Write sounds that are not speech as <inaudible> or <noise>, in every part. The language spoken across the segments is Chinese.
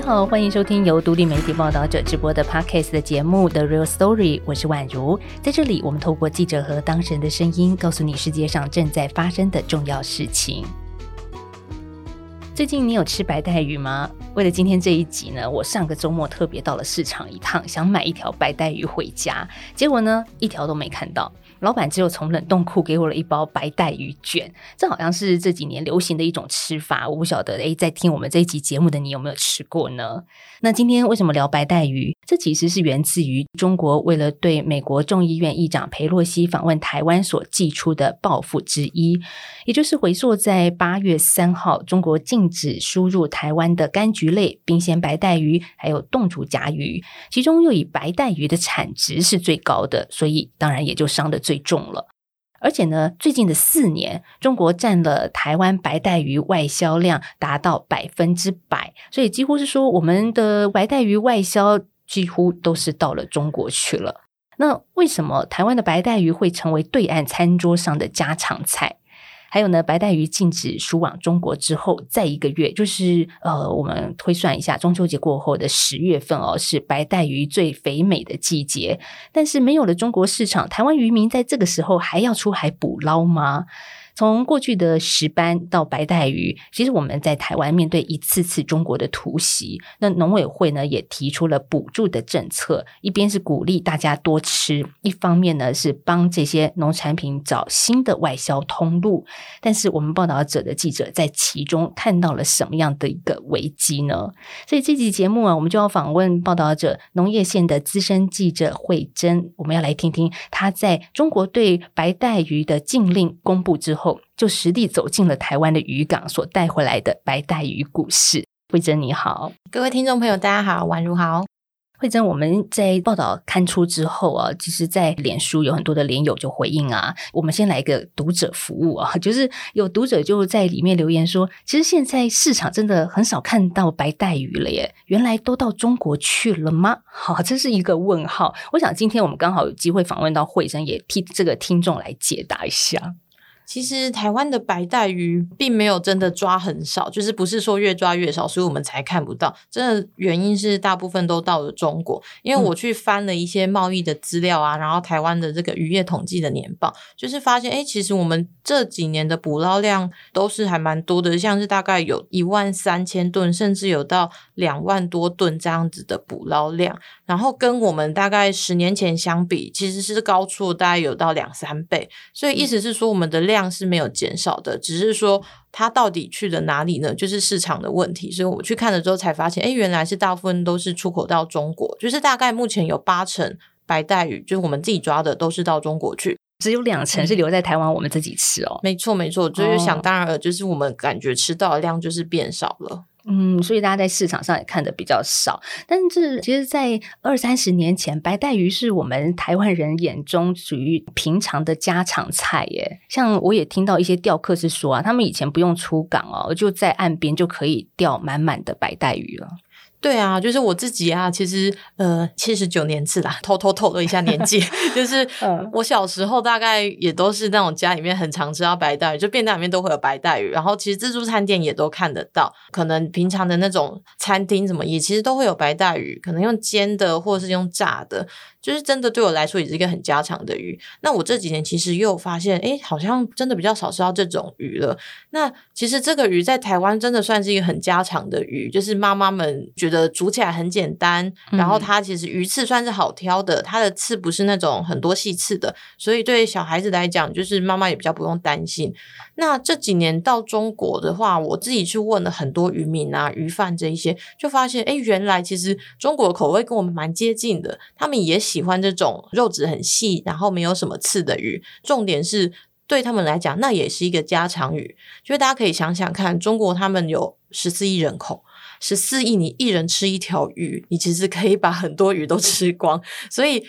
你好，欢迎收听由独立媒体报道者直播的 Podcast 的节目《The Real Story》，我是宛如。在这里，我们透过记者和当事人的声音，告诉你世界上正在发生的重要事情。最近你有吃白带鱼吗？为了今天这一集呢，我上个周末特别到了市场一趟，想买一条白带鱼回家，结果呢，一条都没看到。老板只有从冷冻库给我了一包白带鱼卷，这好像是这几年流行的一种吃法。我不晓得，诶，在听我们这一集节目的你有没有吃过呢？那今天为什么聊白带鱼？这其实是源自于中国为了对美国众议院议长佩洛西访问台湾所寄出的报复之一，也就是回溯在八月三号，中国禁止输入台湾的柑橘类、冰鲜白带鱼，还有冻煮甲鱼，其中又以白带鱼的产值是最高的，所以当然也就伤的最最重了。而且呢，最近的四年，中国占了台湾白带鱼外销量达到百分之百，所以几乎是说，我们的白带鱼外销几乎都是到了中国去了。那为什么台湾的白带鱼会成为对岸餐桌上的家常菜？还有呢，白带鱼禁止输往中国之后，再一个月，就是呃，我们推算一下，中秋节过后的十月份哦，是白带鱼最肥美的季节。但是没有了中国市场，台湾渔民在这个时候还要出海捕捞吗？从过去的石斑到白带鱼，其实我们在台湾面对一次次中国的突袭，那农委会呢也提出了补助的政策，一边是鼓励大家多吃，一方面呢是帮这些农产品找新的外销通路。但是我们报道者的记者在其中看到了什么样的一个危机呢？所以这集节目啊，我们就要访问报道者农业线的资深记者慧珍，我们要来听听他在中国对白带鱼的禁令公布之后。就实地走进了台湾的渔港，所带回来的白带鱼故事。慧珍你好，各位听众朋友，大家好，宛如好。慧珍，我们在报道刊出之后啊，其实，在脸书有很多的连友就回应啊。我们先来一个读者服务啊，就是有读者就在里面留言说，其实现在市场真的很少看到白带鱼了耶，原来都到中国去了吗？好，这是一个问号。我想今天我们刚好有机会访问到慧珍，也替这个听众来解答一下。其实台湾的白带鱼并没有真的抓很少，就是不是说越抓越少，所以我们才看不到。真的原因是大部分都到了中国，因为我去翻了一些贸易的资料啊，然后台湾的这个渔业统计的年报，就是发现，哎，其实我们这几年的捕捞量都是还蛮多的，像是大概有一万三千吨，甚至有到两万多吨这样子的捕捞量。然后跟我们大概十年前相比，其实是高出大概有到两三倍。所以意思是说，我们的量。量是没有减少的，只是说它到底去了哪里呢？就是市场的问题。所以我去看了之后才发现，哎，原来是大部分都是出口到中国，就是大概目前有八成白带鱼，就是我们自己抓的，都是到中国去，只有两成是留在台湾我们自己吃哦。没错，没错，就是想当然了，就是我们感觉吃到的量就是变少了。嗯，所以大家在市场上也看的比较少，但是其实，在二三十年前，白带鱼是我们台湾人眼中属于平常的家常菜耶。像我也听到一些钓客是说啊，他们以前不用出港哦，就在岸边就可以钓满满的白带鱼了。对啊，就是我自己啊，其实呃，七十九年次啦，偷偷透露一下年纪，<laughs> 就是我小时候大概也都是那种家里面很常吃到白带鱼，就便当里面都会有白带鱼，然后其实自助餐店也都看得到，可能平常的那种餐厅什么也其实都会有白带鱼，可能用煎的或者是用炸的。就是真的对我来说也是一个很家常的鱼。那我这几年其实又发现，哎，好像真的比较少吃到这种鱼了。那其实这个鱼在台湾真的算是一个很家常的鱼，就是妈妈们觉得煮起来很简单，然后它其实鱼刺算是好挑的，它的刺不是那种很多细刺的，所以对小孩子来讲，就是妈妈也比较不用担心。那这几年到中国的话，我自己去问了很多渔民啊、鱼贩这一些，就发现，哎，原来其实中国的口味跟我们蛮接近的，他们也喜欢这种肉质很细，然后没有什么刺的鱼。重点是对他们来讲，那也是一个家常鱼。就是大家可以想想看，中国他们有十四亿人口，十四亿你一人吃一条鱼，你其实可以把很多鱼都吃光，所以。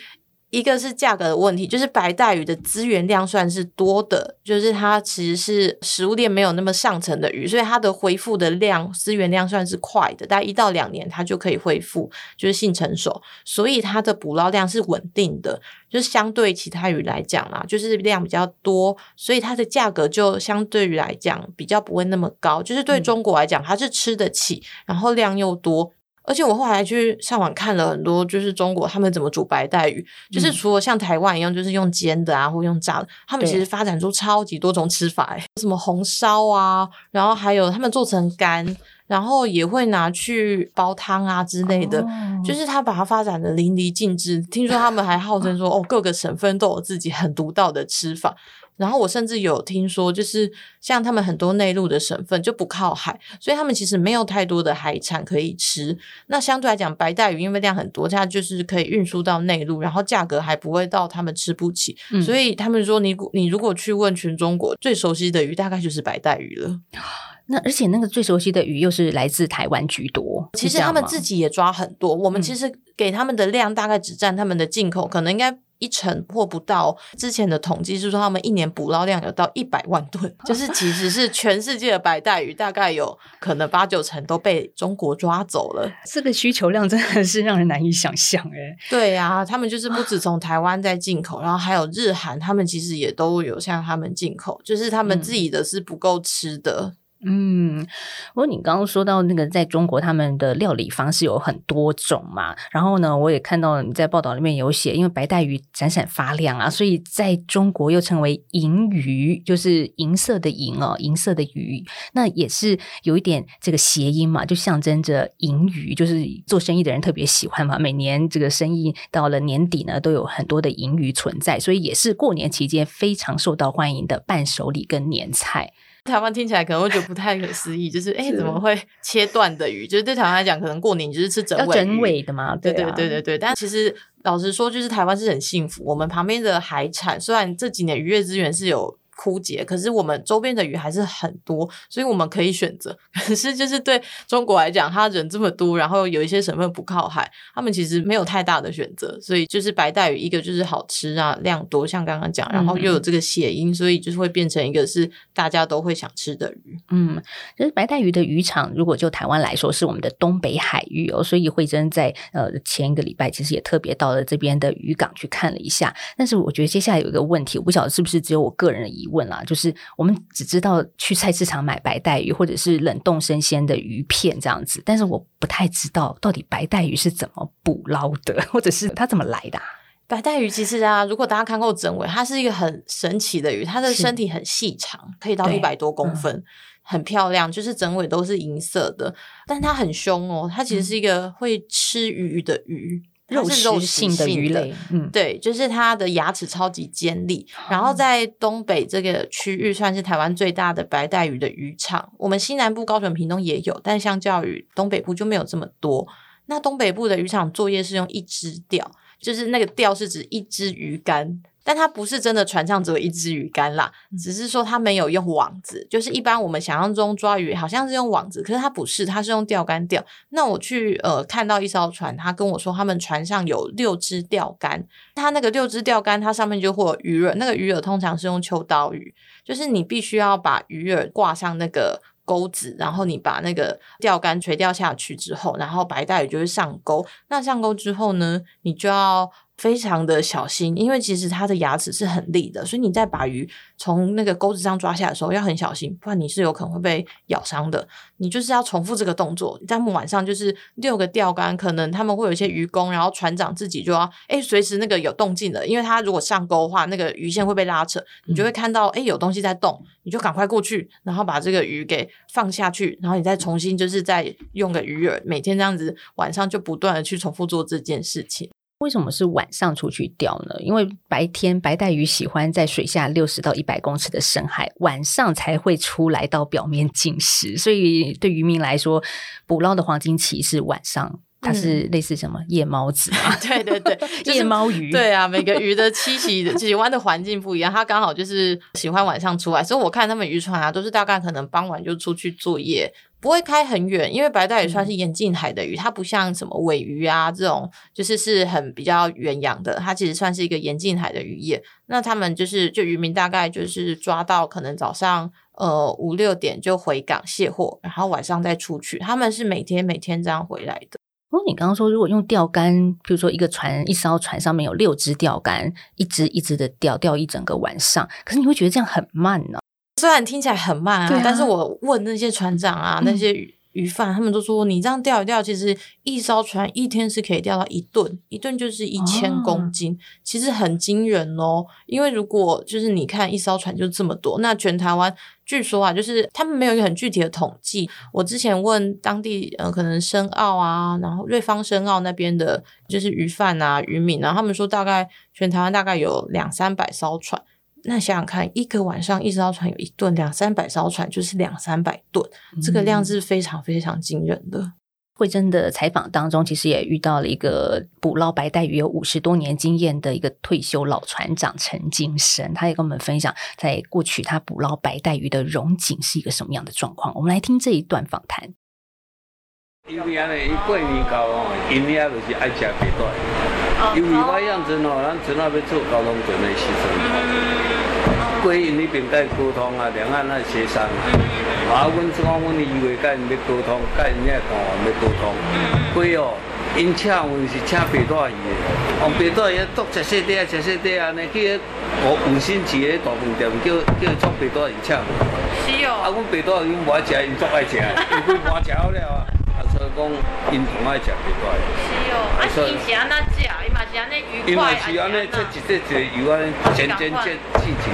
一个是价格的问题，就是白带鱼的资源量算是多的，就是它其实是食物链没有那么上层的鱼，所以它的恢复的量资源量算是快的，大概一到两年它就可以恢复，就是性成熟，所以它的捕捞量是稳定的，就是相对其他鱼来讲啦，就是量比较多，所以它的价格就相对于来讲比较不会那么高，就是对中国来讲它是吃得起，然后量又多。而且我后来去上网看了很多，就是中国他们怎么煮白带鱼，就是除了像台湾一样，就是用煎的啊，或用炸的，他们其实发展出超级多种吃法，什么红烧啊，然后还有他们做成干，然后也会拿去煲汤啊之类的，就是他把它发展的淋漓尽致。听说他们还号称说，<laughs> 哦，各个省份都有自己很独到的吃法。然后我甚至有听说，就是像他们很多内陆的省份就不靠海，所以他们其实没有太多的海产可以吃。那相对来讲，白带鱼因为量很多，它就是可以运输到内陆，然后价格还不会到他们吃不起。所以他们说，你你如果去问全中国最熟悉的鱼，大概就是白带鱼了。<gasps> 那而且那个最熟悉的鱼又是来自台湾居多。其实他们自己也抓很多，我们其实给他们的量大概只占他们的进口，可能应该。一成或不到，之前的统计是说他们一年捕捞量有到一百万吨，<laughs> 就是其实是全世界的白带鱼大概有可能八九成都被中国抓走了。这个需求量真的是让人难以想象哎。对呀，他们就是不止从台湾在进口，然后还有日韩，他们其实也都有向他们进口，就是他们自己的是不够吃的。嗯，不过你刚刚说到那个在中国他们的料理方式有很多种嘛，然后呢，我也看到你在报道里面有写，因为白带鱼闪闪发亮啊，所以在中国又称为银鱼，就是银色的银哦，银色的鱼，那也是有一点这个谐音嘛，就象征着银鱼，就是做生意的人特别喜欢嘛，每年这个生意到了年底呢，都有很多的银鱼存在，所以也是过年期间非常受到欢迎的伴手礼跟年菜。台湾听起来可能会觉得不太可思议，就是哎，怎么会切断的鱼？就是对台湾来讲，可能过年就是吃整尾整尾的嘛。对对对对对。但其实老实说，就是台湾是很幸福，我们旁边的海产虽然这几年渔业资源是有。枯竭，可是我们周边的鱼还是很多，所以我们可以选择。<laughs> 可是就是对中国来讲，他人这么多，然后有一些省份不靠海，他们其实没有太大的选择。所以就是白带鱼，一个就是好吃啊，量多，像刚刚讲，然后又有这个谐音，所以就是会变成一个是大家都会想吃的鱼。嗯，就是白带鱼的渔场，如果就台湾来说，是我们的东北海域哦。所以慧珍在呃前一个礼拜其实也特别到了这边的渔港去看了一下。但是我觉得接下来有一个问题，我不晓得是不是只有我个人的疑。问啦，就是我们只知道去菜市场买白带鱼，或者是冷冻生鲜的鱼片这样子，但是我不太知道到底白带鱼是怎么捕捞的，或者是它怎么来的。白带鱼其实啊，如果大家看过整尾，它是一个很神奇的鱼，它的身体很细长，可以到一百多公分，很漂亮，就是整尾都是银色的，但它很凶哦，它其实是一个会吃鱼的鱼。肉食性的鱼类，嗯，对，就是它的牙齿超级尖利。然后在东北这个区域，算是台湾最大的白带鱼的渔场。我们西南部高雄屏东也有，但相较于东北部就没有这么多。那东北部的渔场作业是用一只钓，就是那个钓是指一只鱼竿。但它不是真的船上只有一只鱼竿啦，只是说它没有用网子，就是一般我们想象中抓鱼好像是用网子，可是它不是，它是用钓竿钓。那我去呃看到一艘船，他跟我说他们船上有六只钓竿，它那个六只钓竿它上面就会有鱼饵，那个鱼饵通常是用秋刀鱼，就是你必须要把鱼饵挂上那个钩子，然后你把那个钓竿垂钓下去之后，然后白带鱼就会上钩。那上钩之后呢，你就要。非常的小心，因为其实它的牙齿是很利的，所以你在把鱼从那个钩子上抓下的时候要很小心，不然你是有可能会被咬伤的。你就是要重复这个动作，他们晚上就是六个钓竿，可能他们会有一些鱼工，然后船长自己就要哎随时那个有动静的，因为他如果上钩的话，那个鱼线会被拉扯，你就会看到哎有东西在动，你就赶快过去，然后把这个鱼给放下去，然后你再重新就是再用个鱼饵，每天这样子晚上就不断的去重复做这件事情。为什么是晚上出去钓呢？因为白天白带鱼喜欢在水下六十到一百公尺的深海，晚上才会出来到表面进食。所以对渔民来说，捕捞的黄金期是晚上，它是类似什么夜猫子嘛？<laughs> 对对对，<laughs> 夜猫鱼。对啊，每个鱼的栖息喜欢的环境不一样，它刚好就是喜欢晚上出来。所以我看他们渔船啊，都是大概可能傍晚就出去作业。不会开很远，因为白带鱼算是沿近海的鱼，它不像什么尾鱼啊这种，就是是很比较远洋的。它其实算是一个沿近海的渔业。那他们就是就渔民大概就是抓到可能早上呃五六点就回港卸货，然后晚上再出去。他们是每天每天这样回来的。不过你刚刚说，如果用钓竿，比如说一个船一艘船上面有六只钓竿，一只一只的钓钓一整个晚上，可是你会觉得这样很慢呢？虽然听起来很慢啊，但是我问那些船长啊，那些鱼贩，他们都说你这样钓一钓，其实一艘船一天是可以钓到一吨，一吨就是一千公斤，其实很惊人哦。因为如果就是你看一艘船就这么多，那全台湾据说啊，就是他们没有一个很具体的统计。我之前问当地呃，可能深澳啊，然后瑞芳深澳那边的，就是鱼贩啊、渔民，然后他们说大概全台湾大概有两三百艘船。那想想看，一个晚上一艘船有一吨，两三百艘船就是两三百吨，这个量是非常非常惊人的。慧珍的采访当中，其实也遇到了一个捕捞白带鱼有五十多年经验的一个退休老船长陈金生，他也跟我们分享，在过去他捕捞白带鱼的荣景是一个什么样的状况。我们来听这一段访谈。因为安尼，伊过年到哦，因遐就是爱食白带，因为我样子哦，咱阵啊要做交通船的时阵。归因那边甲伊沟通啊，两岸那协商啊，阮即讲阮以为甲因要沟通，甲因遐谈要沟通。归哦，因请阮是请白带鱼的，用白带鱼剁食细块，食细块安尼去五五星级的大饭店叫叫做白带鱼请。是哦。啊，阮白带鱼无爱食，因足爱食，因规盘食好了啊。所以讲，因同爱食白带。是哦。啊，因是安那食？伊嘛是安尼愉快因为是安尼，这一只一个油安尼煎煎煎细切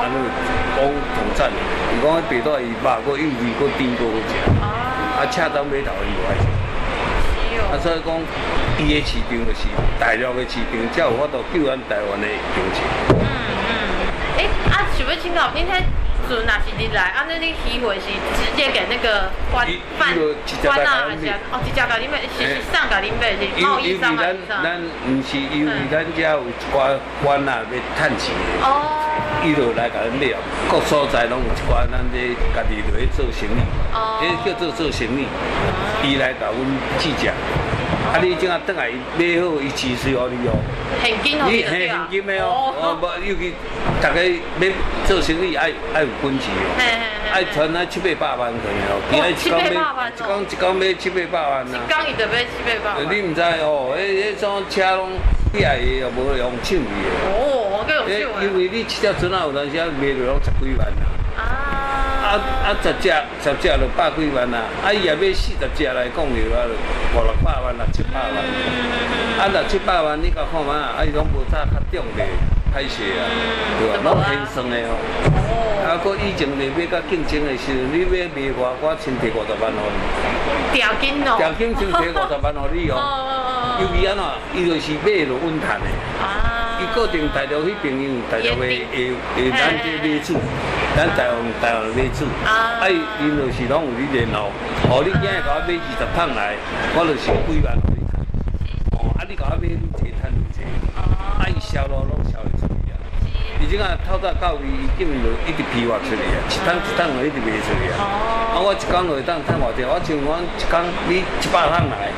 安尼讲同赞。伊讲迄白带鱼肉搁又味搁甜搁好食。啊，恰当尾头伊无爱食。是哦。啊，所以讲，伊的市场就是大陆的市场，才有法度救咱台湾的经济。嗯嗯。诶，啊，想要请教，恁遐？船若是你来，啊，那你鱼货是直接给那个官贩官啊，还是哦，直接甲你买，是是送甲你买，是贸易是啥？咱毋是因为咱遮有一寡官啊要趁钱，哦，伊就来甲咱买，各所在拢有一寡咱这家己落去做生意，哦，迄叫做做生意，伊来甲阮计价。啊！你怎啊倒来买好，伊支持互你哦。现金哦，现现金的哦。哦，无尤其大家要做生意爱爱有本钱哦。爱存啊七八百万可能哦。七八百万哦。一讲一讲买七八百万呐。一讲伊就买七八百万。你毋知哦，迄迄种车拢起来又无用手去的。哦，够有抢因为你七条船啊，有当时啊卖着拢十几万呐。啊。啊啊！十只十只就百几万啊，啊伊也买四十只来讲了啊，五六百万六七百万。啊六七百万你甲看嘛，啊伊拢无早较重的，歹势啊，对吧？拢轻松的哦。啊，搁以前你买甲竞争的时，你买卖我，我先提五十万互你。条件哦。条件先提五十万互你哦。<laughs> 尤其安怎，伊就是买着稳赚的。啊。伊固定大陆迄边因为大陆的会会咱这买主。咱台湾台湾买主，啊，伊因就是拢有你联络，哦，你今日甲我买二十桶来，我就是几万给你赚。哦，啊，你甲我买愈济赚愈济，啊，伊销路拢销会出去啊。伊即个，透早到位，伊根本就一直批发出去啊，一桶一桶就一直卖出去啊。啊，我一工就会当赚偌济，我像我一工你一百桶来，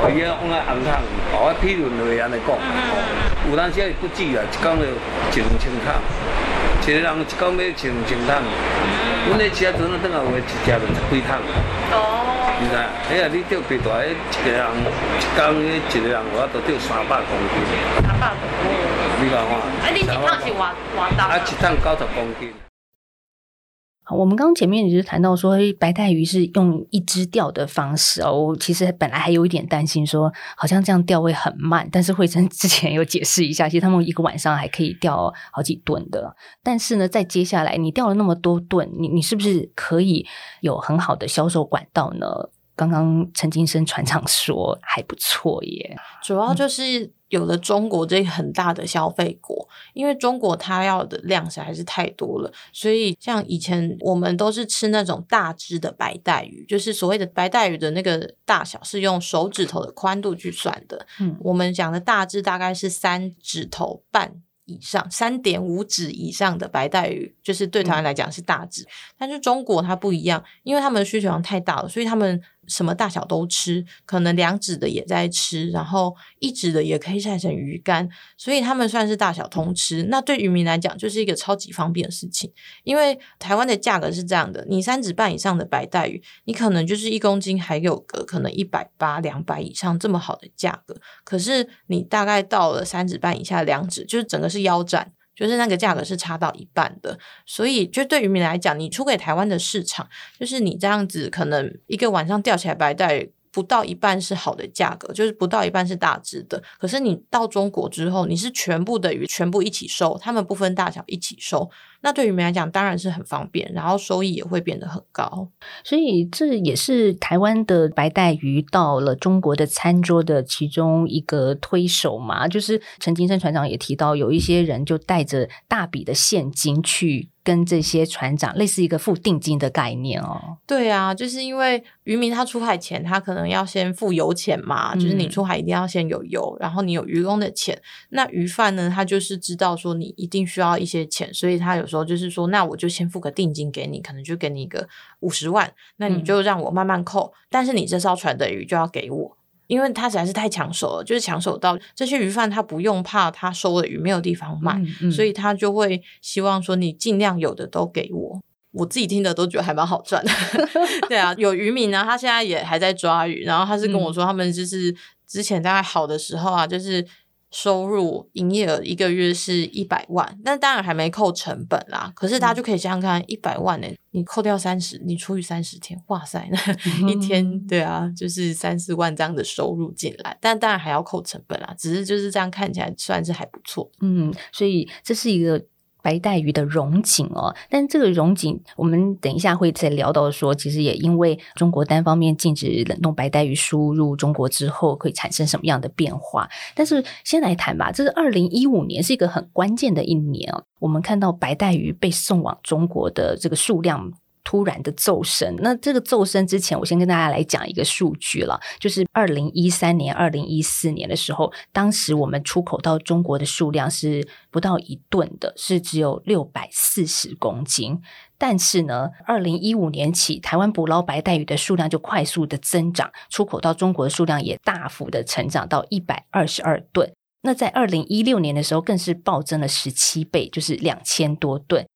哦，伊啊往啊红桶，哦，我批论就会安尼讲，哦，有当时也不止啊，一工就一两千桶。一个人一讲要穿穿桶，阮咧车船啊，等下有一只就十几桶。哦。是啊，哎呀，你钓几大，一个人一讲，一个人我都钓三百公斤。三百公斤。你讲看。啊，你一桶是偌偌重？啊，一桶九十公斤。我们刚刚前面也是谈到说，白带鱼是用一只钓的方式哦。我其实本来还有一点担心，说好像这样钓会很慢。但是慧珍 <laughs> 之前有解释一下，其实他们一个晚上还可以钓好几吨的。但是呢，在接下来你钓了那么多吨，你你是不是可以有很好的销售管道呢？刚刚陈金生船长说还不错耶，主要就是有了中国这很大的消费国，因为中国它要的量实在是太多了，所以像以前我们都是吃那种大只的白带鱼，就是所谓的白带鱼的那个大小是用手指头的宽度去算的，嗯，我们讲的大只大概是三指头半。以上三点五指以上的白带鱼，就是对台湾来讲是大指，但是中国它不一样，因为他们的需求量太大了，所以他们。什么大小都吃，可能两指的也在吃，然后一指的也可以晒成鱼干，所以他们算是大小通吃。那对渔民来讲，就是一个超级方便的事情。因为台湾的价格是这样的：你三指半以上的白带鱼，你可能就是一公斤还有个可能一百八、两百以上这么好的价格。可是你大概到了三指半以下两指，就是整个是腰斩。就是那个价格是差到一半的。所以，就对于民来讲，你出给台湾的市场，就是你这样子可能一个晚上钓起来白带。不到一半是好的价格，就是不到一半是大只的。可是你到中国之后，你是全部的鱼全部一起收，他们不分大小一起收。那对于你们来讲当然是很方便，然后收益也会变得很高。所以这也是台湾的白带鱼到了中国的餐桌的其中一个推手嘛。就是陈金生船长也提到，有一些人就带着大笔的现金去。跟这些船长类似一个付定金的概念哦。对啊，就是因为渔民他出海前，他可能要先付油钱嘛，就是你出海一定要先有油，然后你有渔工的钱。那鱼贩呢，他就是知道说你一定需要一些钱，所以他有时候就是说，那我就先付个定金给你，可能就给你一个五十万，那你就让我慢慢扣，但是你这艘船的鱼就要给我。因为他实在是太抢手了，就是抢手到这些鱼贩他不用怕他收的鱼没有地方卖，所以他就会希望说你尽量有的都给我。我自己听的都觉得还蛮好赚的。<laughs> 对啊，有渔民呢，他现在也还在抓鱼，然后他是跟我说，他们就是之前大概好的时候啊，就是。收入营业额一个月是一百万，但当然还没扣成本啦。可是大家就可以想想看，一百万呢，你扣掉三十，你除以三十天，哇塞，那 <laughs> 一天对啊，就是三四万这样的收入进来。但当然还要扣成本啦，只是就是这样看起来算是还不错。嗯，所以这是一个。白带鱼的荣景哦，但这个荣景，我们等一下会再聊到说，其实也因为中国单方面禁止冷冻白带鱼输入中国之后，会产生什么样的变化？但是先来谈吧，这是二零一五年是一个很关键的一年哦，我们看到白带鱼被送往中国的这个数量。突然的骤升，那这个骤升之前，我先跟大家来讲一个数据了，就是二零一三年、二零一四年的时候，当时我们出口到中国的数量是不到一吨的，是只有六百四十公斤。但是呢，二零一五年起，台湾捕捞白带鱼的数量就快速的增长，出口到中国的数量也大幅的成长到一百二十二吨。那在二零一六年的时候，更是暴增了十七倍，就是两千多吨。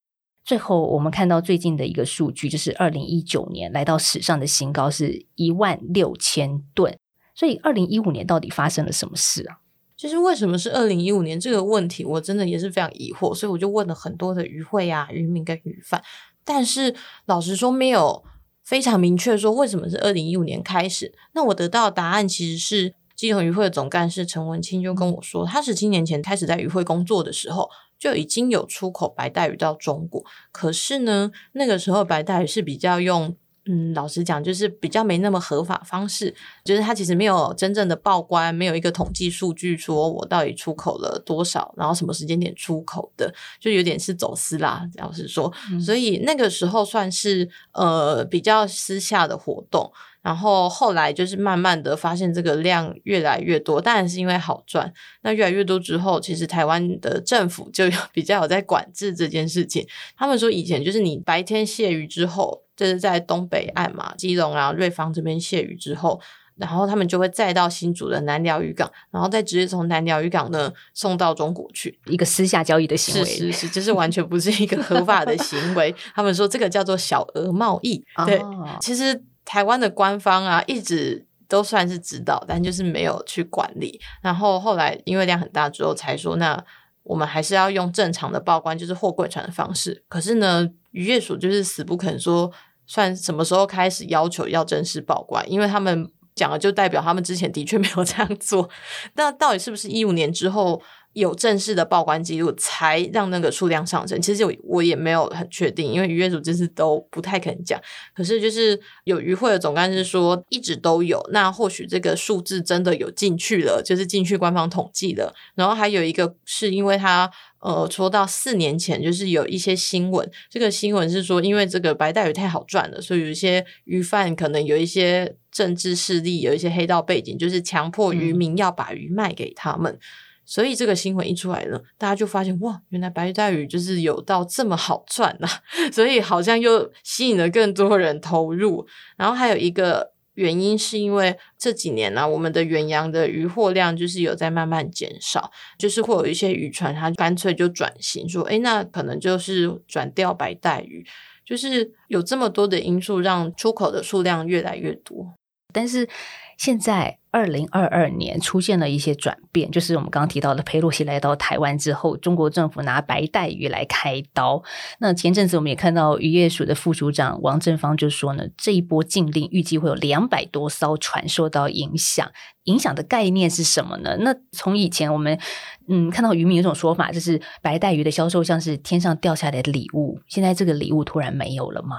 最后，我们看到最近的一个数据，就是二零一九年来到史上的新高，是一万六千吨。所以，二零一五年到底发生了什么事啊？就是为什么是二零一五年这个问题，我真的也是非常疑惑，所以我就问了很多的渔会啊、渔民跟渔贩，但是老实说，没有非常明确说为什么是二零一五年开始。那我得到的答案其实是，基隆渔会的总干事陈文清就跟我说，他十七年前开始在渔会工作的时候。就已经有出口白带鱼到中国，可是呢，那个时候白带鱼是比较用，嗯，老实讲，就是比较没那么合法方式，就是它其实没有真正的报关，没有一个统计数据说我到底出口了多少，然后什么时间点出口的，就有点是走私啦，老实说，所以那个时候算是呃比较私下的活动。然后后来就是慢慢的发现这个量越来越多，当然是因为好赚。那越来越多之后，其实台湾的政府就比较有在管制这件事情。他们说以前就是你白天卸鱼之后，就是在东北岸嘛，基隆啊、瑞芳这边卸鱼之后，然后他们就会再到新竹的南寮渔港，然后再直接从南寮渔港呢送到中国去，一个私下交易的行为，是是是，就是完全不是一个合法的行为。<laughs> 他们说这个叫做小额贸易，对，其实。台湾的官方啊，一直都算是知道，但就是没有去管理。然后后来因为量很大之后，才说那我们还是要用正常的报关，就是货柜船的方式。可是呢，渔业署就是死不肯说，算什么时候开始要求要正式报关，因为他们讲了，就代表他们之前的确没有这样做。<laughs> 那到底是不是一五年之后？有正式的报关记录，才让那个数量上升。其实我我也没有很确定，因为渔业组这次都不太肯讲。可是就是有渔会的总干事说，一直都有。那或许这个数字真的有进去了，就是进去官方统计了。然后还有一个是因为他呃说到四年前，就是有一些新闻，这个新闻是说，因为这个白带鱼太好赚了，所以有一些鱼贩可能有一些政治势力，有一些黑道背景，就是强迫渔民要把鱼卖给他们。所以这个新闻一出来呢，大家就发现哇，原来白带鱼就是有到这么好赚呐！<laughs> 所以好像又吸引了更多人投入。然后还有一个原因是因为这几年呢，我们的远洋的渔获量就是有在慢慢减少，就是会有一些渔船它干脆就转型说，哎，那可能就是转钓白带鱼，就是有这么多的因素让出口的数量越来越多，但是。现在二零二二年出现了一些转变，就是我们刚刚提到的佩洛西来到台湾之后，中国政府拿白带鱼来开刀。那前阵子我们也看到渔业署的副署长王正芳就说呢，这一波禁令预计会有两百多艘船受到影响。影响的概念是什么呢？那从以前我们嗯看到渔民有种说法，就是白带鱼的销售像是天上掉下来的礼物，现在这个礼物突然没有了吗？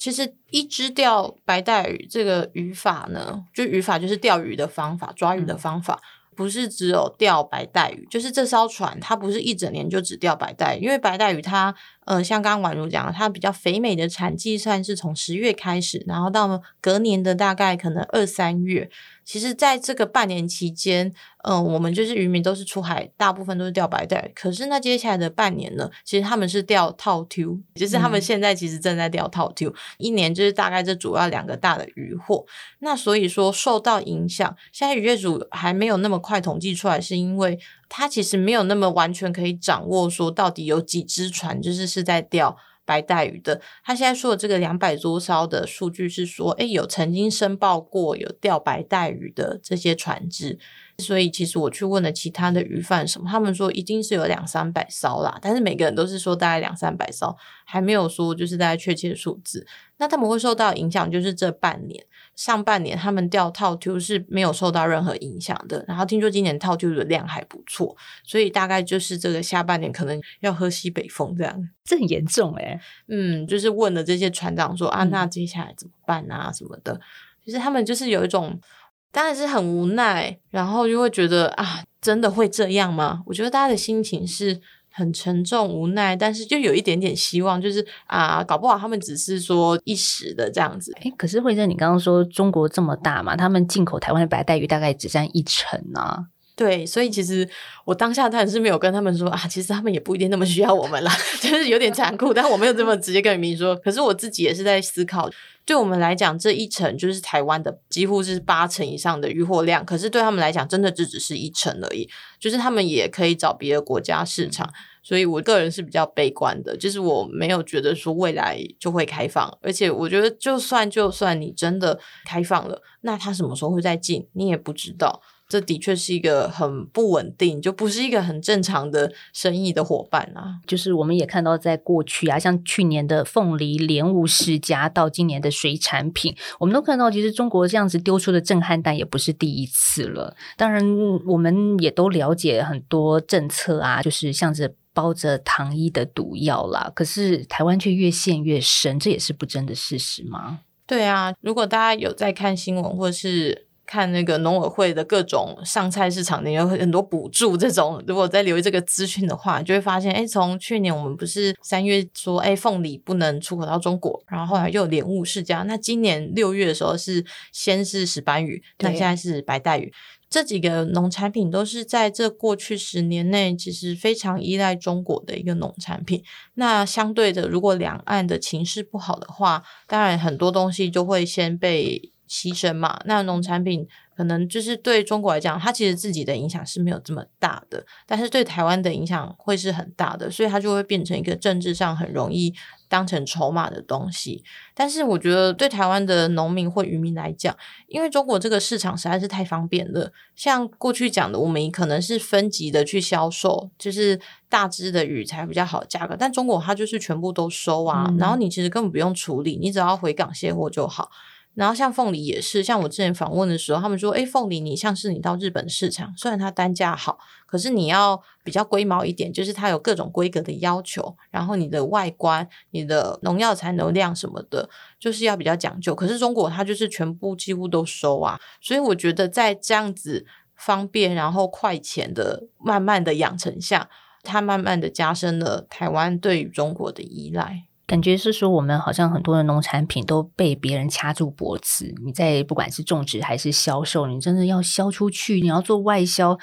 其实一只钓白带鱼这个语法呢，就语法就是钓鱼的方法，抓鱼的方法，不是只有钓白带鱼，就是这艘船它不是一整年就只钓白带，因为白带鱼它呃像刚刚宛如讲，它比较肥美的产季算是从十月开始，然后到隔年的大概可能二三月。其实，在这个半年期间，嗯，我们就是渔民都是出海，大部分都是钓白带。可是，那接下来的半年呢，其实他们是钓套 Q，就是他们现在其实正在钓套 Q，一年就是大概这主要两个大的渔获。那所以说受到影响，现在渔业主还没有那么快统计出来，是因为他其实没有那么完全可以掌握说到底有几只船就是是在钓。白带鱼的，他现在说的这个两百多艘的数据是说，哎，有曾经申报过有钓白带鱼的这些船只，所以其实我去问了其他的鱼贩什么，他们说一定是有两三百艘啦，但是每个人都是说大概两三百艘，还没有说就是大概确切的数字。那他们会受到影响，就是这半年。上半年他们钓套 Q 是没有受到任何影响的，然后听说今年套 Q 的量还不错，所以大概就是这个下半年可能要喝西北风这样，这很严重哎。嗯，就是问了这些船长说啊，那接下来怎么办啊什么的，其实他们就是有一种当然是很无奈，然后就会觉得啊，真的会这样吗？我觉得大家的心情是。很沉重无奈，但是就有一点点希望，就是啊，搞不好他们只是说一时的这样子。哎，可是慧珍，你刚刚说中国这么大嘛，他们进口台湾的白带鱼大概只占一成啊。对，所以其实我当下当然是没有跟他们说啊，其实他们也不一定那么需要我们啦，<laughs> 就是有点残酷，但我没有这么直接跟渔民说。可是我自己也是在思考，对我们来讲，这一成就是台湾的几乎是八成以上的渔获量，可是对他们来讲，真的只只是一成而已，就是他们也可以找别的国家市场。所以我个人是比较悲观的，就是我没有觉得说未来就会开放，而且我觉得就算就算你真的开放了，那他什么时候会再进，你也不知道。这的确是一个很不稳定，就不是一个很正常的生意的伙伴啊。就是我们也看到，在过去啊，像去年的凤梨、莲雾世家，到今年的水产品，我们都看到，其实中国这样子丢出的震撼弹也不是第一次了。当然，我们也都了解很多政策啊，就是像是包着糖衣的毒药啦。可是台湾却越陷越深，这也是不争的事实吗？对啊，如果大家有在看新闻，或者是。看那个农委会的各种上菜市场，有很多补助。这种如果再留意这个资讯的话，就会发现，哎，从去年我们不是三月说，哎，凤梨不能出口到中国，然后后来又莲雾世家。那今年六月的时候是先是石斑鱼，那现在是白带鱼，这几个农产品都是在这过去十年内其实非常依赖中国的一个农产品。那相对的，如果两岸的情势不好的话，当然很多东西就会先被。牺牲嘛，那农产品可能就是对中国来讲，它其实自己的影响是没有这么大的，但是对台湾的影响会是很大的，所以它就会变成一个政治上很容易当成筹码的东西。但是我觉得对台湾的农民或渔民来讲，因为中国这个市场实在是太方便了，像过去讲的，我们可能是分级的去销售，就是大只的鱼才比较好价格，但中国它就是全部都收啊，然后你其实根本不用处理，你只要回港卸货就好。然后像凤梨也是，像我之前访问的时候，他们说，哎，凤梨你像是你到日本市场，虽然它单价好，可是你要比较龟毛一点，就是它有各种规格的要求，然后你的外观、你的农药残留量什么的，就是要比较讲究。可是中国它就是全部几乎都收啊，所以我觉得在这样子方便然后快钱的慢慢的养成下，它慢慢的加深了台湾对于中国的依赖。感觉是说，我们好像很多的农产品都被别人掐住脖子。你在不管是种植还是销售，你真的要销出去，你要做外销，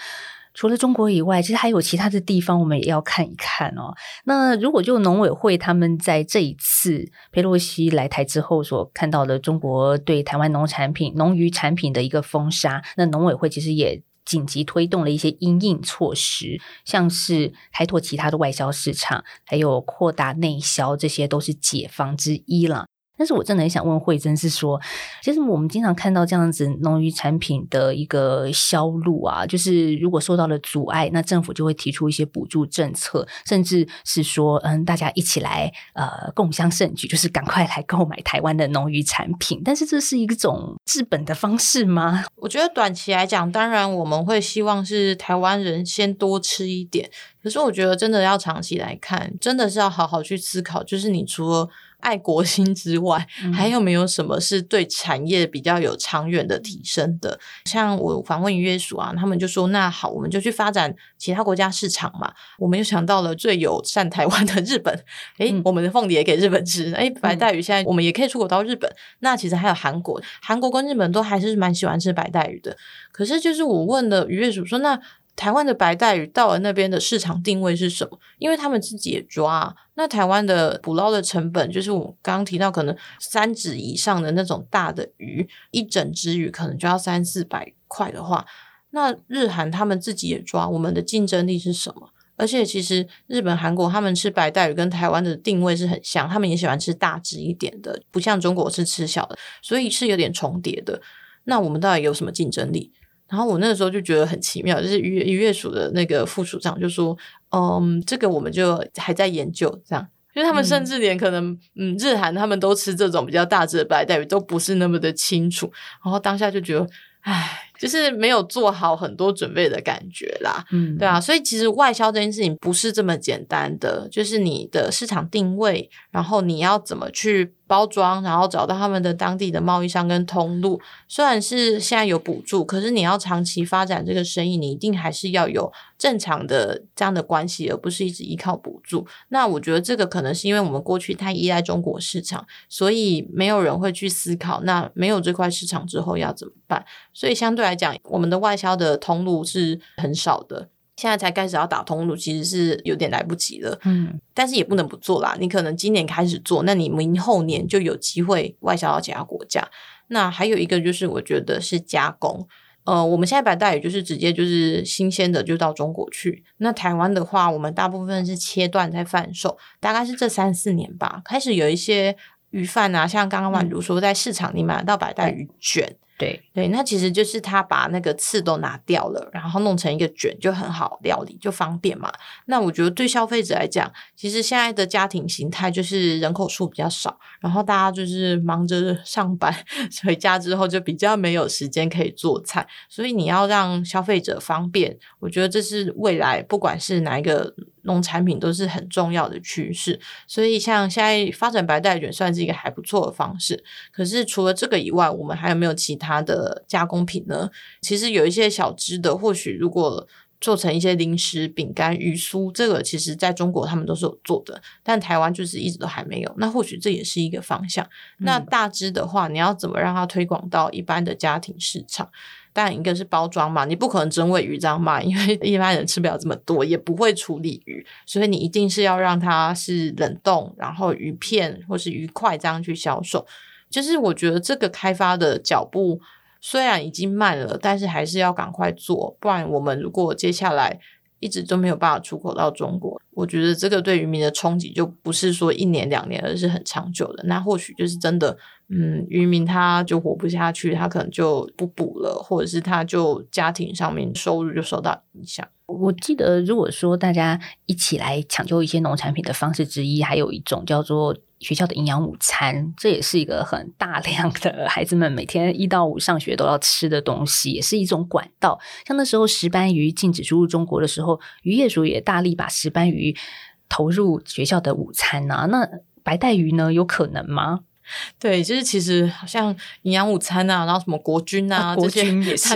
除了中国以外，其实还有其他的地方，我们也要看一看哦。那如果就农委会他们在这一次佩洛西来台之后所看到的中国对台湾农产品、农渔产品的一个封杀，那农委会其实也。紧急推动了一些因应措施，像是开拓其他的外销市场，还有扩大内销，这些都是解方之一了。但是我真的很想问慧珍，是说，其实我们经常看到这样子农渔产品的一个销路啊，就是如果受到了阻碍，那政府就会提出一些补助政策，甚至是说，嗯，大家一起来呃共襄盛举，就是赶快来购买台湾的农渔产品。但是这是一种治本的方式吗？我觉得短期来讲，当然我们会希望是台湾人先多吃一点。可是我觉得真的要长期来看，真的是要好好去思考，就是你除了。爱国心之外，还有没有什么是对产业比较有长远的提升的？像我访问渔业署啊，他们就说：“那好，我们就去发展其他国家市场嘛。”我们又想到了最友善台湾的日本，诶，我们的凤梨也给日本吃，诶，白带鱼现在我们也可以出口到日本。那其实还有韩国，韩国跟日本都还是蛮喜欢吃白带鱼的。可是就是我问了渔业署说：“那？”台湾的白带鱼到了那边的市场定位是什么？因为他们自己也抓，那台湾的捕捞的成本，就是我刚刚提到，可能三指以上的那种大的鱼，一整只鱼可能就要三四百块的话，那日韩他们自己也抓，我们的竞争力是什么？而且其实日本、韩国他们吃白带鱼跟台湾的定位是很像，他们也喜欢吃大只一点的，不像中国是吃小的，所以是有点重叠的。那我们到底有什么竞争力？然后我那个时候就觉得很奇妙，就是渔渔业署的那个副署长就说：“嗯，这个我们就还在研究，这样，因为他们甚至连可能嗯日韩他们都吃这种比较大只的白带鱼都不是那么的清楚。”然后当下就觉得，唉。就是没有做好很多准备的感觉啦，嗯，对啊，所以其实外销这件事情不是这么简单的，就是你的市场定位，然后你要怎么去包装，然后找到他们的当地的贸易商跟通路。虽然是现在有补助，可是你要长期发展这个生意，你一定还是要有正常的这样的关系，而不是一直依靠补助。那我觉得这个可能是因为我们过去太依赖中国市场，所以没有人会去思考，那没有这块市场之后要怎么办？所以相对。来讲，我们的外销的通路是很少的，现在才开始要打通路，其实是有点来不及了。嗯，但是也不能不做啦。你可能今年开始做，那你明后年就有机会外销到其他国家。那还有一个就是，我觉得是加工。呃，我们现在白带鱼就是直接就是新鲜的就到中国去。那台湾的话，我们大部分是切断在贩售，大概是这三四年吧，开始有一些鱼贩啊，像刚刚宛如说，在市场你买得到白带鱼卷。对对，那其实就是他把那个刺都拿掉了，然后弄成一个卷，就很好料理，就方便嘛。那我觉得对消费者来讲，其实现在的家庭形态就是人口数比较少，然后大家就是忙着上班，回家之后就比较没有时间可以做菜，所以你要让消费者方便，我觉得这是未来不管是哪一个。农产品都是很重要的趋势，所以像现在发展白带卷算是一个还不错的方式。可是除了这个以外，我们还有没有其他的加工品呢？其实有一些小支的，或许如果做成一些零食、饼干、鱼酥，这个其实在中国他们都是有做的，但台湾就是一直都还没有。那或许这也是一个方向。那大支的话，你要怎么让它推广到一般的家庭市场？但一个是包装嘛，你不可能真喂鱼这样卖，因为一般人吃不了这么多，也不会处理鱼，所以你一定是要让它是冷冻，然后鱼片或是鱼块这样去销售。就是我觉得这个开发的脚步虽然已经慢了，但是还是要赶快做，不然我们如果接下来一直都没有办法出口到中国，我觉得这个对渔民的冲击就不是说一年两年，而是很长久的。那或许就是真的。嗯，渔民他就活不下去，他可能就不捕了，或者是他就家庭上面收入就受到影响。我记得，如果说大家一起来抢救一些农产品的方式之一，还有一种叫做学校的营养午餐，这也是一个很大量的孩子们每天一到五上学都要吃的东西，也是一种管道。像那时候石斑鱼禁止输入中国的时候，渔业署也大力把石斑鱼投入学校的午餐啊。那白带鱼呢，有可能吗？<laughs> 对，就是其实好像营养午餐啊，然后什么国军啊，国军也 <laughs> 是，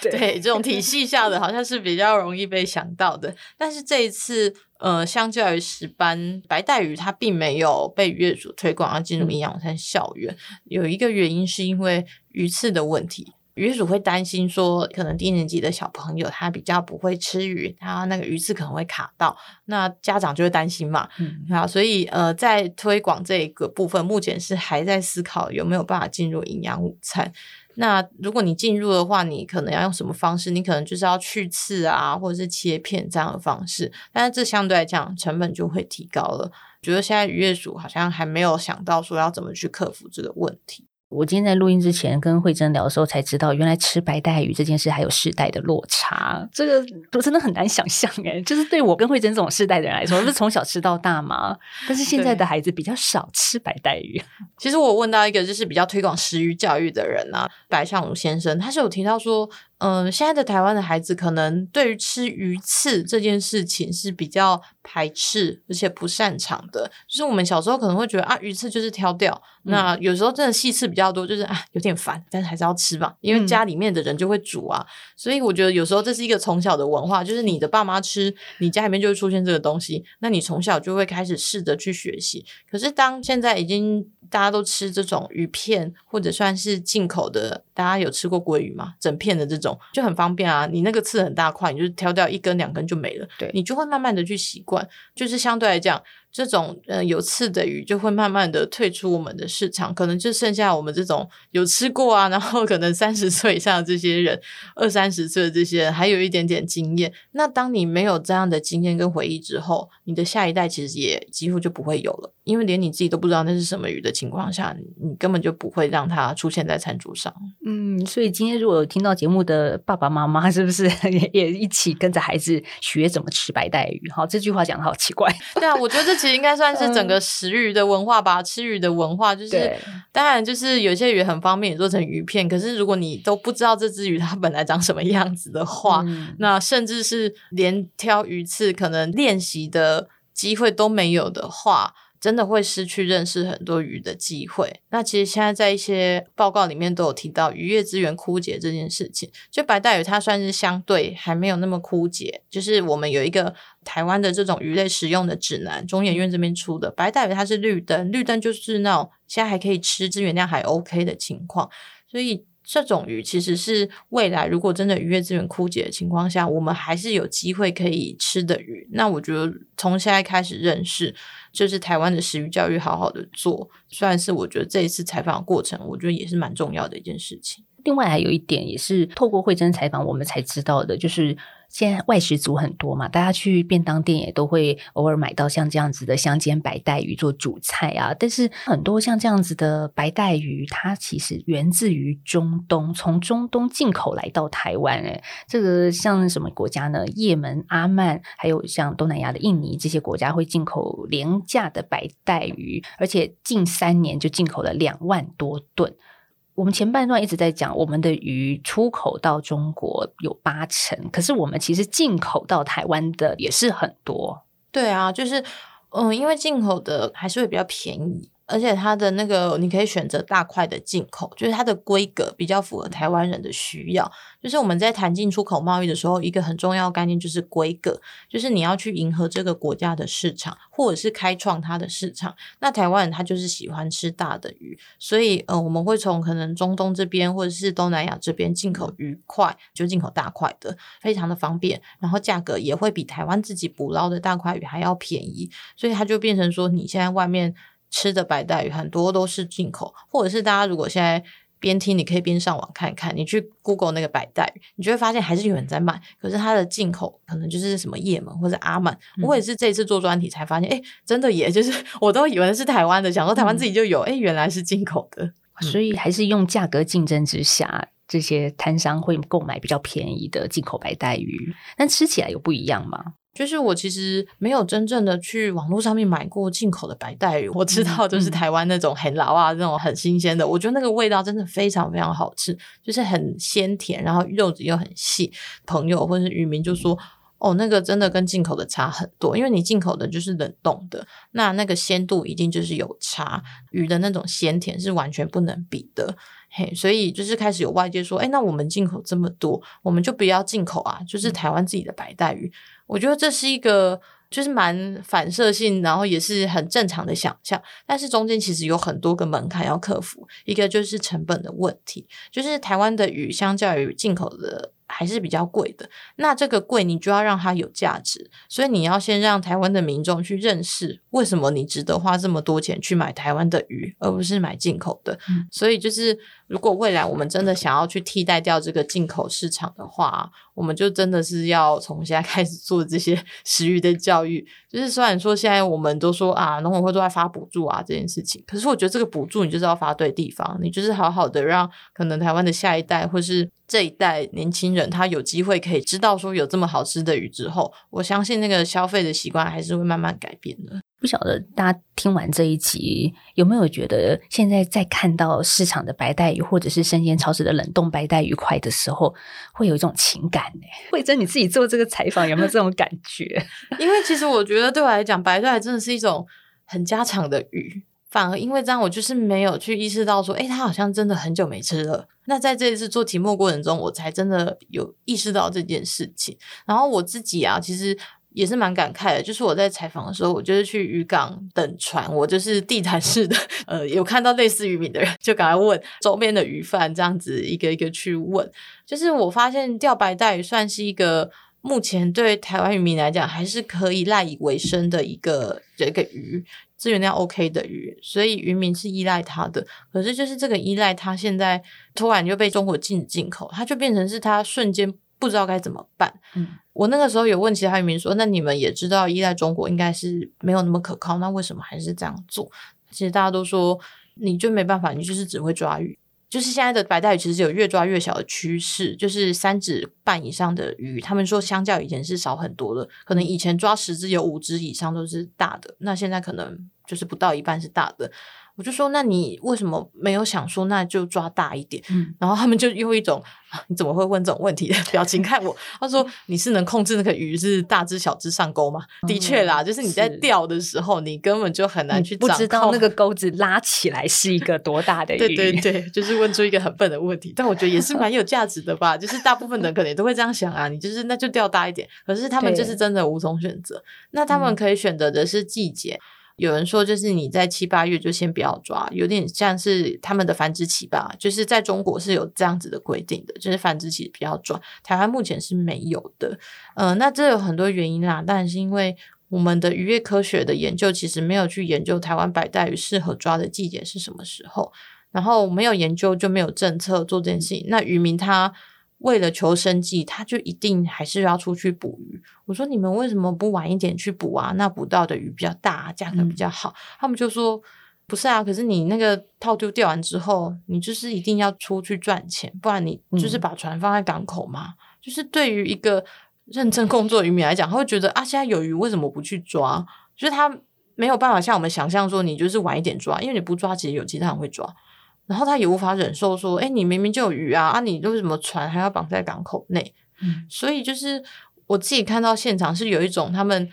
对这种体系下的，好像是比较容易被想到的。但是这一次，呃，相较于石斑白带鱼，它并没有被业主推广要进入营养午餐校园。有一个原因是因为鱼刺的问题。鱼主会担心说，可能低年级的小朋友他比较不会吃鱼，他那个鱼刺可能会卡到，那家长就会担心嘛。啊，所以呃，在推广这个部分，目前是还在思考有没有办法进入营养午餐。那如果你进入的话，你可能要用什么方式？你可能就是要去刺啊，或者是切片这样的方式，但是这相对来讲成本就会提高了。觉得现在渔业署好像还没有想到说要怎么去克服这个问题。我今天在录音之前跟慧珍聊的时候才知道，原来吃白带鱼这件事还有世代的落差，这个我真的很难想象哎。就是对我跟慧珍这种世代的人来说，不是从小吃到大吗？但是现在的孩子比较少吃白带鱼。<laughs> 其实我问到一个就是比较推广食鱼教育的人啊，白尚武先生，他是有提到说。嗯，现在的台湾的孩子可能对于吃鱼刺这件事情是比较排斥，而且不擅长的。就是我们小时候可能会觉得啊，鱼刺就是挑掉。那有时候真的细刺比较多，就是啊有点烦，但是还是要吃吧，因为家里面的人就会煮啊。所以我觉得有时候这是一个从小的文化，就是你的爸妈吃，你家里面就会出现这个东西，那你从小就会开始试着去学习。可是当现在已经大家都吃这种鱼片，或者算是进口的，大家有吃过鲑鱼吗？整片的这种。就很方便啊，你那个刺很大块，你就挑掉一根两根就没了，对你就会慢慢的去习惯，就是相对来讲。这种呃有刺的鱼就会慢慢的退出我们的市场，可能就剩下我们这种有吃过啊，然后可能三十岁以上的这些人，二三十岁的这些人还有一点点经验。那当你没有这样的经验跟回忆之后，你的下一代其实也几乎就不会有了，因为连你自己都不知道那是什么鱼的情况下，你根本就不会让它出现在餐桌上。嗯，所以今天如果有听到节目的爸爸妈妈，是不是 <laughs> 也也一起跟着孩子学怎么吃白带鱼？好，这句话讲的好奇怪。对啊，我觉得这。应该算是整个食鱼的文化吧，吃鱼的文化就是，当然就是有些鱼很方便做成鱼片，可是如果你都不知道这只鱼它本来长什么样子的话，那甚至是连挑鱼刺可能练习的机会都没有的话。真的会失去认识很多鱼的机会。那其实现在在一些报告里面都有提到渔业资源枯竭这件事情。就白带鱼它算是相对还没有那么枯竭，就是我们有一个台湾的这种鱼类食用的指南，中研院这边出的白带鱼它是绿灯，绿灯就是那种现在还可以吃，资源量还 OK 的情况。所以这种鱼其实是未来如果真的渔业资源枯竭的情况下，我们还是有机会可以吃的鱼。那我觉得从现在开始认识。就是台湾的食育教育好好的做，算是我觉得这一次采访过程，我觉得也是蛮重要的一件事情。另外还有一点也是透过慧珍采访，我们才知道的，就是现在外食族很多嘛，大家去便当店也都会偶尔买到像这样子的香煎白带鱼做主菜啊。但是很多像这样子的白带鱼，它其实源自于中东，从中东进口来到台湾。诶这个像什么国家呢？也门、阿曼，还有像东南亚的印尼这些国家会进口廉价的白带鱼，而且近三年就进口了两万多吨。我们前半段一直在讲，我们的鱼出口到中国有八成，可是我们其实进口到台湾的也是很多。对啊，就是嗯，因为进口的还是会比较便宜。而且它的那个，你可以选择大块的进口，就是它的规格比较符合台湾人的需要。就是我们在谈进出口贸易的时候，一个很重要概念就是规格，就是你要去迎合这个国家的市场，或者是开创它的市场。那台湾人他就是喜欢吃大的鱼，所以呃，我们会从可能中东这边或者是东南亚这边进口鱼块，就进口大块的，非常的方便，然后价格也会比台湾自己捕捞的大块鱼还要便宜，所以它就变成说，你现在外面。吃的白带鱼很多都是进口，或者是大家如果现在边听，你可以边上网看看。你去 Google 那个白带鱼，你就会发现还是有人在卖，可是它的进口可能就是什么叶门或者阿曼。我也是这次做专题才发现，哎，真的也就是 <laughs> 我都以为是台湾的，想说台湾自己就有，哎，原来是进口的。所以还是用价格竞争之下，这些摊商会购买比较便宜的进口白带鱼，但吃起来有不一样吗？就是我其实没有真正的去网络上面买过进口的白带鱼，我知道就是台湾那种很老啊，那种很新鲜的，我觉得那个味道真的非常非常好吃，就是很鲜甜，然后肉质又很细。朋友或者是渔民就说：“哦，那个真的跟进口的差很多，因为你进口的就是冷冻的，那那个鲜度一定就是有差，鱼的那种鲜甜是完全不能比的。”嘿，所以就是开始有外界说：“哎，那我们进口这么多，我们就不要进口啊，就是台湾自己的白带鱼。”我觉得这是一个就是蛮反射性，然后也是很正常的想象，但是中间其实有很多个门槛要克服。一个就是成本的问题，就是台湾的鱼相较于进口的还是比较贵的。那这个贵，你就要让它有价值，所以你要先让台湾的民众去认识为什么你值得花这么多钱去买台湾的鱼，而不是买进口的。所以就是。如果未来我们真的想要去替代掉这个进口市场的话，我们就真的是要从现在开始做这些 <laughs> 食鱼的教育。就是虽然说现在我们都说啊，农委会都在发补助啊这件事情，可是我觉得这个补助你就是要发对地方，你就是好好的让可能台湾的下一代或是这一代年轻人，他有机会可以知道说有这么好吃的鱼之后，我相信那个消费的习惯还是会慢慢改变的。不晓得大家听完这一集有没有觉得，现在在看到市场的白带鱼或者是生鲜超市的冷冻白带鱼块的时候，会有一种情感呢？慧珍，你自己做这个采访有没有这种感觉？<laughs> 因为其实我觉得对我来讲，白带真的是一种很家常的鱼，反而因为这样，我就是没有去意识到说，哎，他好像真的很久没吃了。那在这一次做题目过程中，我才真的有意识到这件事情。然后我自己啊，其实。也是蛮感慨的，就是我在采访的时候，我就是去渔港等船，我就是地毯式的，呃，有看到类似渔民的人，就赶快问周边的鱼贩，这样子一个一个去问。就是我发现钓白带鱼算是一个目前对台湾渔民来讲还是可以赖以为生的一个这个鱼，资源量 OK 的鱼，所以渔民是依赖它的。可是就是这个依赖，它现在突然就被中国禁止进口，它就变成是它瞬间。不知道该怎么办。嗯，我那个时候有问其他渔民说：“那你们也知道依赖中国应该是没有那么可靠，那为什么还是这样做？”其实大家都说，你就没办法，你就是只会抓鱼。就是现在的白带鱼其实有越抓越小的趋势，就是三指半以上的鱼，他们说相较以前是少很多的。可能以前抓十只有五只以上都是大的，那现在可能就是不到一半是大的。我就说，那你为什么没有想说，那就抓大一点？嗯，然后他们就用一种啊你怎么会问这种问题的表情看我。他说：“你是能控制那个鱼是大只小只上钩吗？”的确啦，就是你在钓的时候，你根本就很难去不知道那个钩子拉起来是一个多大的鱼。对对对，就是问出一个很笨的问题，但我觉得也是蛮有价值的吧。就是大部分人可能都会这样想啊，你就是那就钓大一点。可是他们就是真的无从选择，那他们可以选择的是季节。有人说，就是你在七八月就先不要抓，有点像是他们的繁殖期吧。就是在中国是有这样子的规定的，就是繁殖期比较抓。台湾目前是没有的。呃，那这有很多原因啦，当然是因为我们的渔业科学的研究其实没有去研究台湾白带鱼适合抓的季节是什么时候，然后没有研究就没有政策做这件事情。那渔民他。为了求生计，他就一定还是要出去捕鱼。我说你们为什么不晚一点去捕啊？那捕到的鱼比较大，价格比较好。他们就说不是啊，可是你那个套丢钓完之后，你就是一定要出去赚钱，不然你就是把船放在港口嘛。就是对于一个认真工作渔民来讲，他会觉得啊，现在有鱼为什么不去抓？就是他没有办法像我们想象说，你就是晚一点抓，因为你不抓，其实有其他人会抓。然后他也无法忍受说，哎，你明明就有鱼啊，啊，你为什么船还要绑在港口内？嗯，所以就是我自己看到现场是有一种他们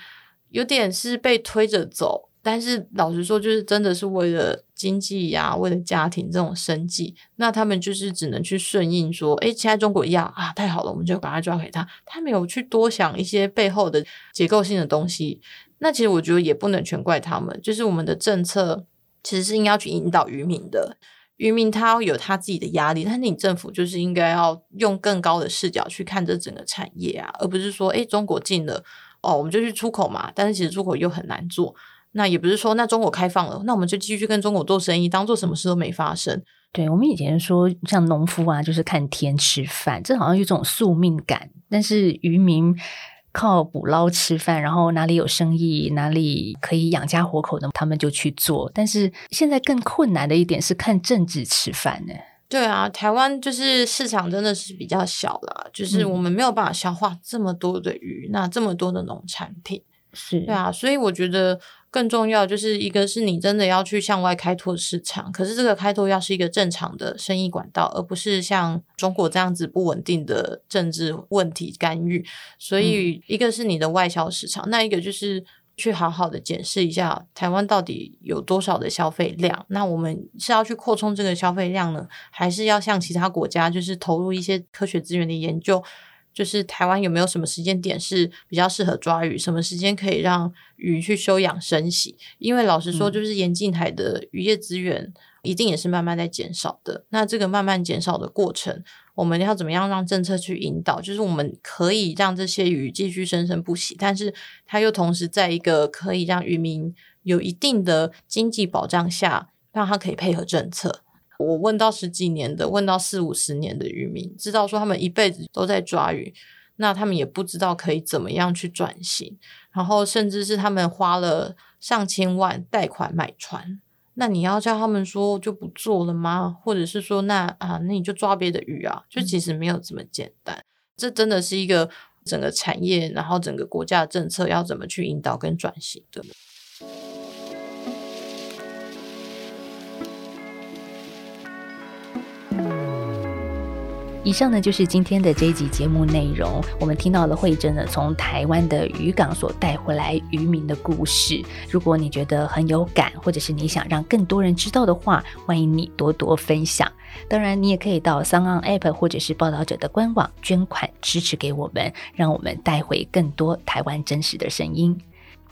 有点是被推着走，但是老实说，就是真的是为了经济呀，为了家庭这种生计，那他们就是只能去顺应说，哎，现在中国一样啊，太好了，我们就赶快抓给他。他没有去多想一些背后的结构性的东西。那其实我觉得也不能全怪他们，就是我们的政策其实是应该去引导渔民的。渔民他有他自己的压力，但是你政府就是应该要用更高的视角去看这整个产业啊，而不是说，哎，中国进了，哦，我们就去出口嘛。但是其实出口又很难做，那也不是说，那中国开放了，那我们就继续跟中国做生意，当做什么事都没发生。对我们以前说，像农夫啊，就是看天吃饭，这好像有种宿命感，但是渔民。靠捕捞吃饭，然后哪里有生意，哪里可以养家活口的，他们就去做。但是现在更困难的一点是看政治吃饭呢。对啊，台湾就是市场真的是比较小了，就是我们没有办法消化这么多的鱼，那这么多的农产品。是对啊，所以我觉得更重要就是一个是你真的要去向外开拓市场，可是这个开拓要是一个正常的生意管道，而不是像中国这样子不稳定的政治问题干预。所以一个是你的外销市场，那一个就是去好好的检视一下台湾到底有多少的消费量。那我们是要去扩充这个消费量呢，还是要向其他国家就是投入一些科学资源的研究？就是台湾有没有什么时间点是比较适合抓鱼，什么时间可以让鱼去休养生息？因为老实说，就是严禁海的渔业资源一定也是慢慢在减少的。那这个慢慢减少的过程，我们要怎么样让政策去引导？就是我们可以让这些鱼继续生生不息，但是它又同时在一个可以让渔民有一定的经济保障下，让它可以配合政策。我问到十几年的，问到四五十年的渔民，知道说他们一辈子都在抓鱼，那他们也不知道可以怎么样去转型，然后甚至是他们花了上千万贷款买船，那你要叫他们说就不做了吗？或者是说那啊，那你就抓别的鱼啊？就其实没有这么简单，这真的是一个整个产业，然后整个国家的政策要怎么去引导跟转型的。以上呢就是今天的这一集节目内容。我们听到了慧珍呢从台湾的渔港所带回来渔民的故事。如果你觉得很有感，或者是你想让更多人知道的话，欢迎你多多分享。当然，你也可以到三岸 App 或者是报道者的官网捐款支持给我们，让我们带回更多台湾真实的声音。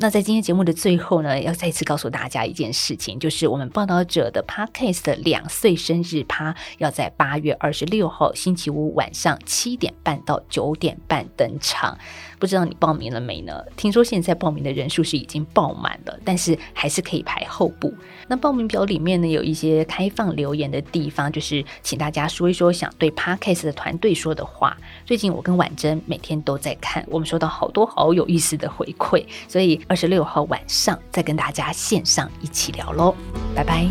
那在今天节目的最后呢，要再次告诉大家一件事情，就是我们报道者的 Podcast 的两岁生日趴要在八月二十六号星期五晚上七点半到九点半登场。不知道你报名了没呢？听说现在报名的人数是已经爆满了，但是还是可以排后补。那报名表里面呢，有一些开放留言的地方，就是请大家说一说想对 Podcast 的团队说的话。最近我跟婉珍每天都在看，我们收到好多好有意思的回馈，所以二十六号晚上再跟大家线上一起聊喽，拜拜。